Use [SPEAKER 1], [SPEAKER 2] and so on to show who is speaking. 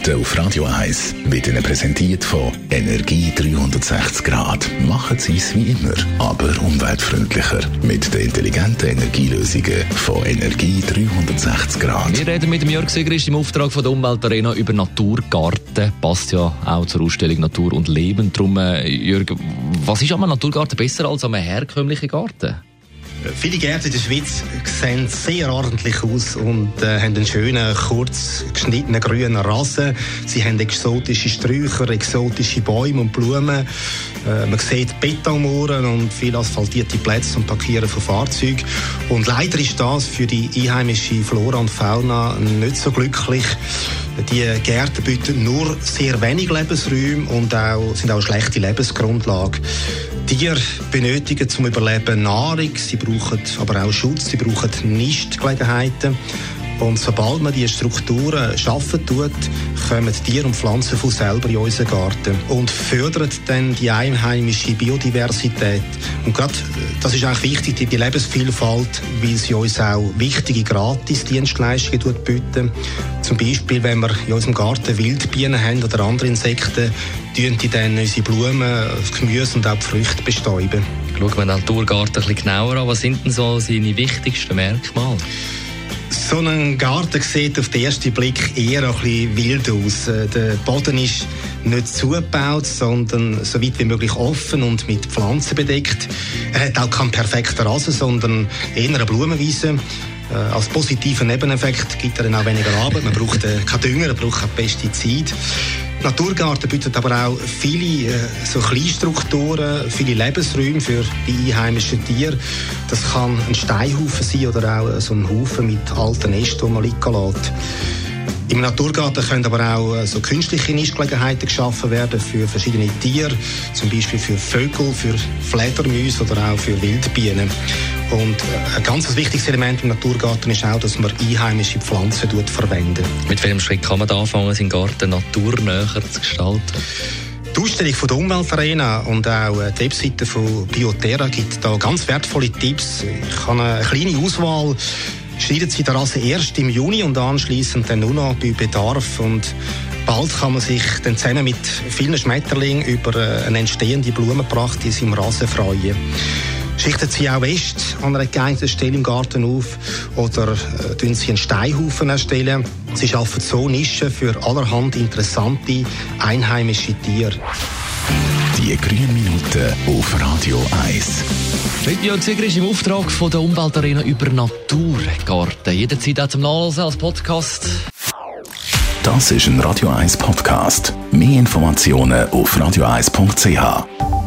[SPEAKER 1] Minuten auf Radio 1 werden Ihnen präsentiert von Energie 360 Grad. Machen Sie es wie immer, aber umweltfreundlicher. Mit den intelligenten Energielösungen von Energie 360 Grad.
[SPEAKER 2] Wir reden mit dem Jörg Sigrist im Auftrag von der Umweltarena über Naturgarten. Passt ja auch zur Ausstellung Natur und Leben. Drum, äh, Jörg, was ist einem Naturgarten besser als einem herkömmlichen Garten?
[SPEAKER 3] Viele Gärten in der Schweiz sehen sehr ordentlich aus und äh, haben einen schönen, kurz geschnittenen grünen Rasen. Sie haben exotische Sträucher, exotische Bäume und Blumen. Äh, man sieht Betonmauern und viel asphaltierte Plätze zum Parkieren von Fahrzeugen. Und leider ist das für die einheimische Flora und Fauna nicht so glücklich. Die Gärten bieten nur sehr wenig Lebensräume und auch, sind auch schlechte Lebensgrundlage. Tiere benötigen zum Überleben Nahrung, sie brauchen aber auch Schutz, sie brauchen Nistgelegenheiten. Und sobald man diese Strukturen schaffen tut, kommen Tiere und Pflanzen von selber in unseren Garten und fördern dann die einheimische Biodiversität. Und gerade das ist auch wichtig, die Lebensvielfalt, weil sie uns auch wichtige Gratisdienstleistungen bieten. Zum Beispiel, wenn wir in unserem Garten Wildbienen haben oder andere Insekten, tun die dann unsere Blumen, das Gemüse und auch die Früchte bestäuben.
[SPEAKER 2] Schauen wir den Naturgarten ein bisschen genauer an. Was sind denn so seine wichtigsten Merkmale?
[SPEAKER 3] So ein Garten sieht auf den ersten Blick eher ein bisschen wild aus. Äh, der Boden ist nicht zugebaut, sondern so weit wie möglich offen und mit Pflanzen bedeckt. Er hat auch keinen perfekten Rasen, sondern eher eine Blumenwiese. Äh, als positiven Nebeneffekt gibt er dann auch weniger Arbeit. Man braucht äh, keinen Dünger, man braucht kein Pestizid. Naturgarten bietet aber auch viele äh, so Kleinstrukturen, viele Lebensräume für die einheimischen Tiere. Das kann ein Steinhaufen sein oder auch so ein Haufen mit alten Nesten, die man liegen lässt. Im Naturgarten können aber auch äh, so künstliche Nistgelegenheiten geschaffen werden für verschiedene Tiere, zum Beispiel für Vögel, für Fledermäuse oder auch für Wildbienen. Und äh, ein ganz wichtiges Element im Naturgarten ist auch, dass man einheimische Pflanzen verwenden.
[SPEAKER 2] Mit welchem Schritt kann man da anfangen, seinen Garten naturnäher zu gestalten?
[SPEAKER 3] Die Ausstellung von der Umweltarena und auch äh, die Webseite von Bioterra gibt da ganz wertvolle Tipps. Ich habe eine kleine Auswahl. Schneiden Sie der erst im Juni und anschließend dann nur noch bei Bedarf und Bald kann man sich dann zusammen mit vielen Schmetterlingen über äh, eine entstehende Blumenpracht in seinem Rasen freuen schichten Sie auch West an einer geeigneten Stelle im Garten auf oder äh, Sie einen Steinhaufen erstellen. Sie schaffen so Nischen für allerhand interessante einheimische Tiere.
[SPEAKER 1] Die grünen Minuten auf Radio 1.
[SPEAKER 2] Mit Jörg Sigrid im Auftrag von der Umweltarena über Naturgarten. Jederzeit auch zum Nachlesen als Podcast.
[SPEAKER 1] Das ist ein Radio 1 Podcast. Mehr Informationen auf radio1.ch.